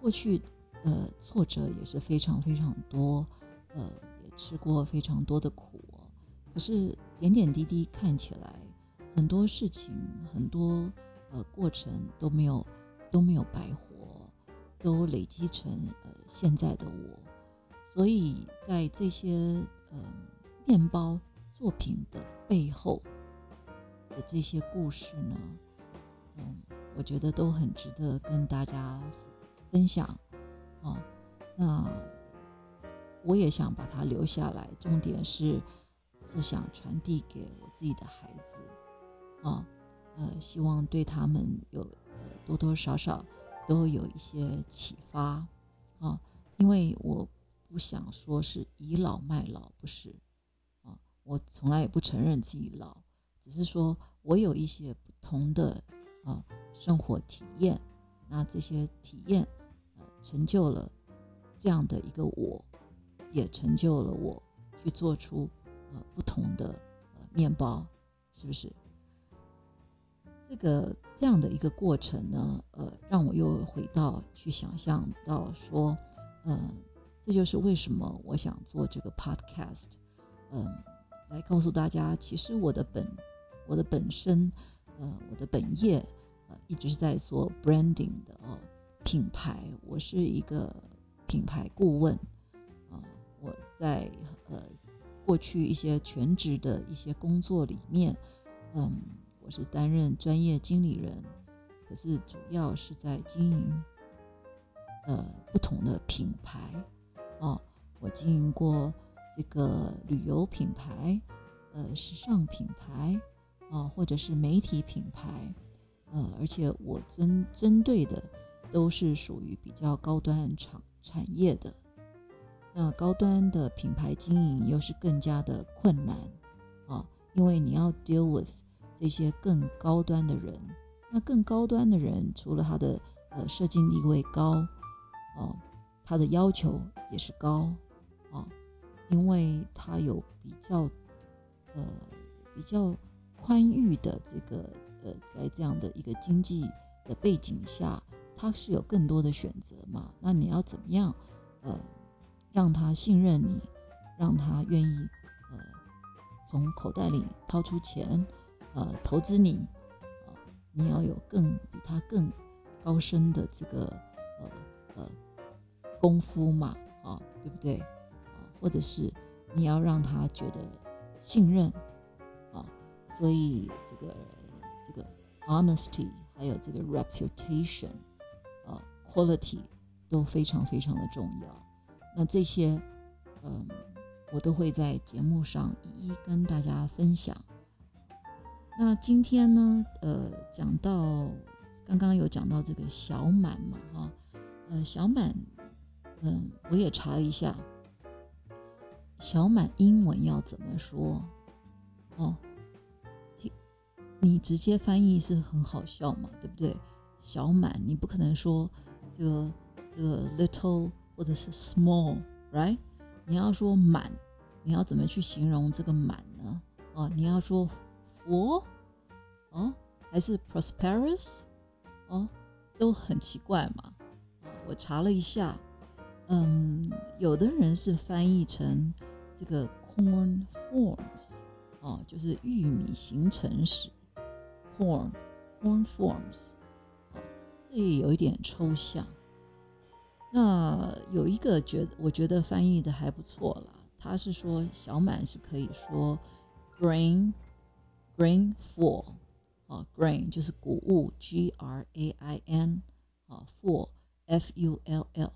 过去呃挫折也是非常非常多，呃，也吃过非常多的苦。可是点点滴滴看起来，很多事情、很多呃过程都没有都没有白活，都累积成呃现在的我。所以在这些呃面包作品的背后的这些故事呢，嗯，我觉得都很值得跟大家分享。哦，那我也想把它留下来。重点是。是想传递给我自己的孩子，啊，呃，希望对他们有呃多多少少都有一些启发，啊，因为我不想说是倚老卖老，不是，啊，我从来也不承认自己老，只是说我有一些不同的啊生活体验，那这些体验呃成就了这样的一个我，也成就了我去做出。呃，不同的呃面包，是不是？这个这样的一个过程呢，呃，让我又回到去想象到说，嗯，这就是为什么我想做这个 podcast，嗯，来告诉大家，其实我的本我的本身，呃，我的本业，呃，一直是在做 branding 的哦，品牌，我是一个品牌顾问，啊，我在呃。过去一些全职的一些工作里面，嗯，我是担任专业经理人，可是主要是在经营呃不同的品牌哦。我经营过这个旅游品牌、呃时尚品牌啊，或者是媒体品牌，呃，而且我针针对的都是属于比较高端产产业的。那高端的品牌经营又是更加的困难啊，因为你要 deal with 这些更高端的人。那更高端的人，除了他的呃社经地位高，哦，他的要求也是高，啊，因为他有比较呃比较宽裕的这个呃在这样的一个经济的背景下，他是有更多的选择嘛？那你要怎么样呃让他信任你，让他愿意呃从口袋里掏出钱？呃，投资你，啊，你要有更比他更高深的这个呃呃功夫嘛，啊，对不对？或者是你要让他觉得信任，所以这个这个 honesty 还有这个 reputation 啊 quality 都非常非常的重要。那这些，嗯，我都会在节目上一一跟大家分享。那今天呢，呃，讲到刚刚有讲到这个小满嘛，哈，呃，小满，嗯，我也查了一下，小满英文要怎么说？哦，你直接翻译是很好笑嘛，对不对？小满，你不可能说这个这个 little 或者是 small，right？你要说满，你要怎么去形容这个满呢？哦，你要说。佛，哦，还是 prosperous，哦，都很奇怪嘛。啊，我查了一下，嗯，有的人是翻译成这个 corn forms，哦，就是玉米形成史，corn corn forms，哦，这也有一点抽象。那有一个觉，我觉得翻译的还不错了。他是说小满是可以说 grain。Grain for，啊，grain 就是谷物，G R A I N，啊，for，F U L L，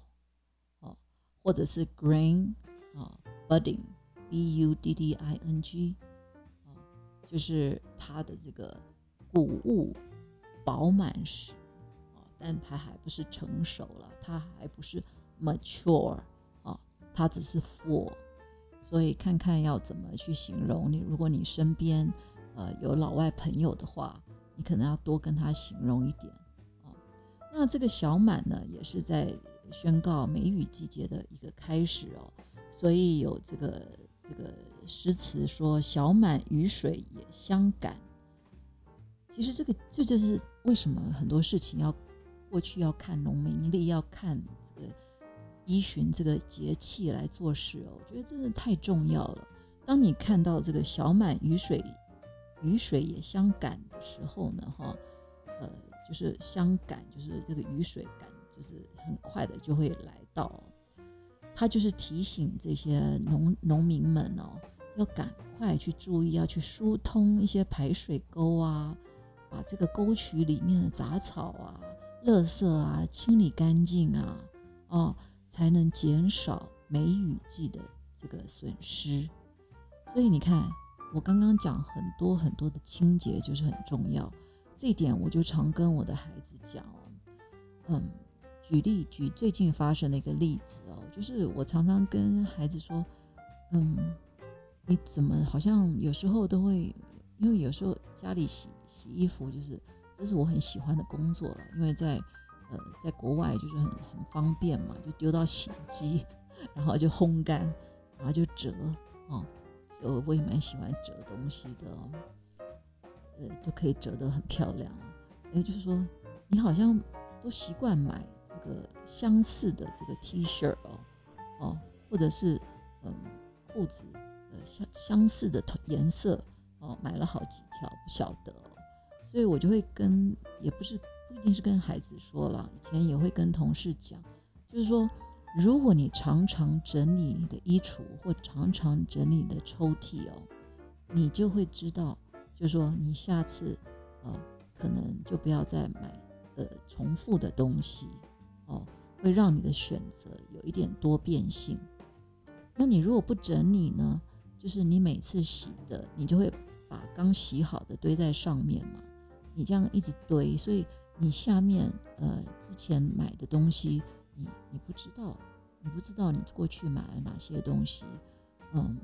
啊，或者是 grain，啊，budding，B U D D I N G，啊，就是它的这个谷物饱满时，啊，但它还不是成熟了，它还不是 mature，啊，它只是 for，所以看看要怎么去形容你，如果你身边。呃，有老外朋友的话，你可能要多跟他形容一点啊。那这个小满呢，也是在宣告梅雨季节的一个开始哦。所以有这个这个诗词说“小满雨水也相赶”。其实这个这就是为什么很多事情要过去要看农民历，要看这个依循这个节气来做事哦。我觉得真的太重要了。当你看到这个小满雨水。雨水也相赶的时候呢，哈，呃，就是相赶，就是这个雨水赶，就是很快的就会来到。它就是提醒这些农农民们哦，要赶快去注意，要去疏通一些排水沟啊，把这个沟渠里面的杂草啊、垃圾啊清理干净啊，哦，才能减少梅雨季的这个损失。所以你看。我刚刚讲很多很多的清洁就是很重要，这一点我就常跟我的孩子讲哦，嗯，举例举最近发生的一个例子哦，就是我常常跟孩子说，嗯，你怎么好像有时候都会，因为有时候家里洗洗衣服就是这是我很喜欢的工作了，因为在呃在国外就是很很方便嘛，就丢到洗衣机，然后就烘干，然后就折哦。我我也蛮喜欢折东西的，呃，都可以折得很漂亮。也就是说，你好像都习惯买这个相似的这个 T 恤哦，哦，或者是嗯裤子，呃相相似的颜色哦，买了好几条，不晓得。所以我就会跟，也不是不一定是跟孩子说了，以前也会跟同事讲，就是说。如果你常常整理你的衣橱，或常常整理你的抽屉哦，你就会知道，就是说你下次，呃，可能就不要再买呃重复的东西哦，会让你的选择有一点多变性。那你如果不整理呢，就是你每次洗的，你就会把刚洗好的堆在上面嘛，你这样一直堆，所以你下面呃之前买的东西。你你不知道，你不知道你过去买了哪些东西，嗯，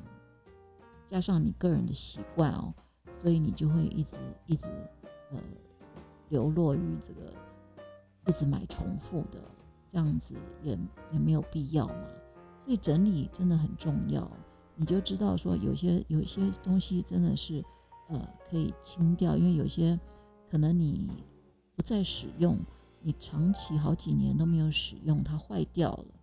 加上你个人的习惯哦，所以你就会一直一直呃流落于这个一直买重复的，这样子也也没有必要嘛。所以整理真的很重要，你就知道说有些有些东西真的是呃可以清掉，因为有些可能你不再使用，你长期好几年都没有使用，它坏掉了，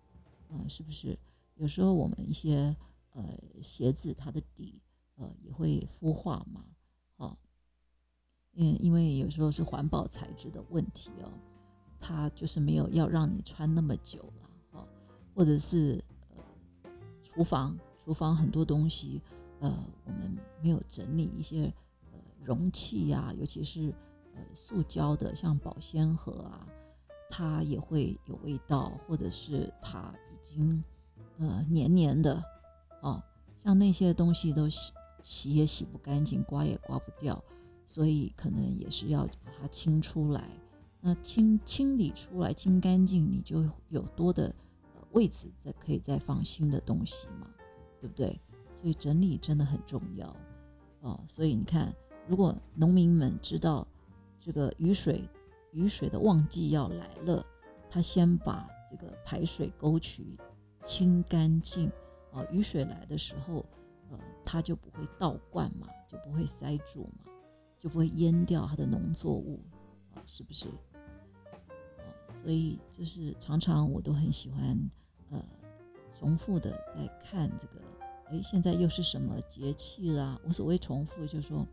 啊，是不是？有时候我们一些呃鞋子它的底呃也会孵化嘛，哦，因因为有时候是环保材质的问题哦，它就是没有要让你穿那么久了，哦，或者是呃厨房厨房很多东西呃我们没有整理一些呃容器呀，尤其是呃塑胶的像保鲜盒啊，它也会有味道，或者是它已经。呃，黏黏的，哦，像那些东西都洗洗也洗不干净，刮也刮不掉，所以可能也是要把它清出来。那清清理出来，清干净，你就有多的位置再可以再放新的东西嘛，对不对？所以整理真的很重要哦。所以你看，如果农民们知道这个雨水雨水的旺季要来了，他先把这个排水沟渠。清干净啊，雨水来的时候，呃，它就不会倒灌嘛，就不会塞住嘛，就不会淹掉它的农作物啊，是不是？啊，所以就是常常我都很喜欢，重复的在看这个，哎，现在又是什么节气啦？我所谓重复，就是说，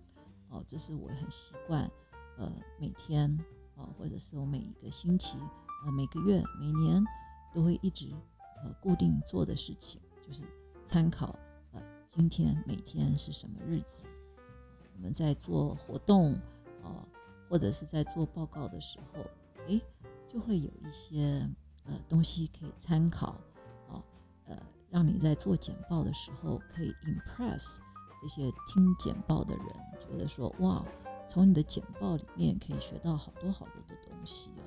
哦，这是我很习惯，呃，每天啊，或者是我每一个星期，呃，每个月、每年都会一直。呃，固定做的事情就是参考，呃，今天每天是什么日子？我们在做活动，哦，或者是在做报告的时候，哎，就会有一些呃东西可以参考，呃，让你在做简报的时候可以 impress 这些听简报的人，觉得说哇，从你的简报里面可以学到好多好多的东西哦。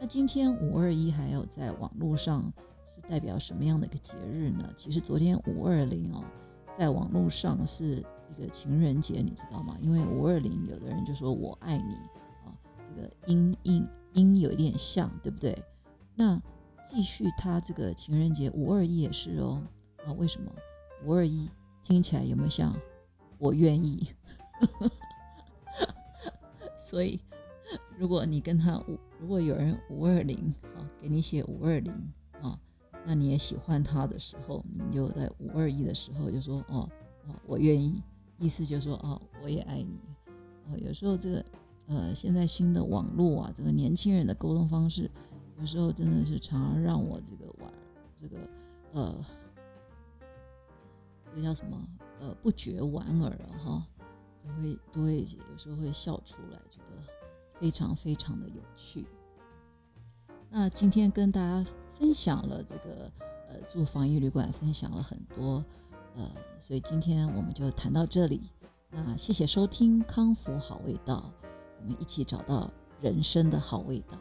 那今天五二一还有在网络上。是代表什么样的一个节日呢？其实昨天五二零哦，在网络上是一个情人节，你知道吗？因为五二零，有的人就说我爱你啊，这个音音音有一点像，对不对？那继续，他这个情人节五二一也是哦啊？为什么五二一听起来有没有像我愿意？所以如果你跟他五，如果有人五二零啊，给你写五二零啊。那你也喜欢他的时候，你就在五二一的时候就说哦哦，我愿意，意思就是说哦，我也爱你。哦，有时候这个呃，现在新的网络啊，这个年轻人的沟通方式，有时候真的是常常让我这个玩这个呃，这个叫什么呃，不觉莞尔哈，都会都会有时候会笑出来，觉得非常非常的有趣。那今天跟大家。分享了这个呃住防疫旅馆，分享了很多呃，所以今天我们就谈到这里。那谢谢收听康复好味道，我们一起找到人生的好味道。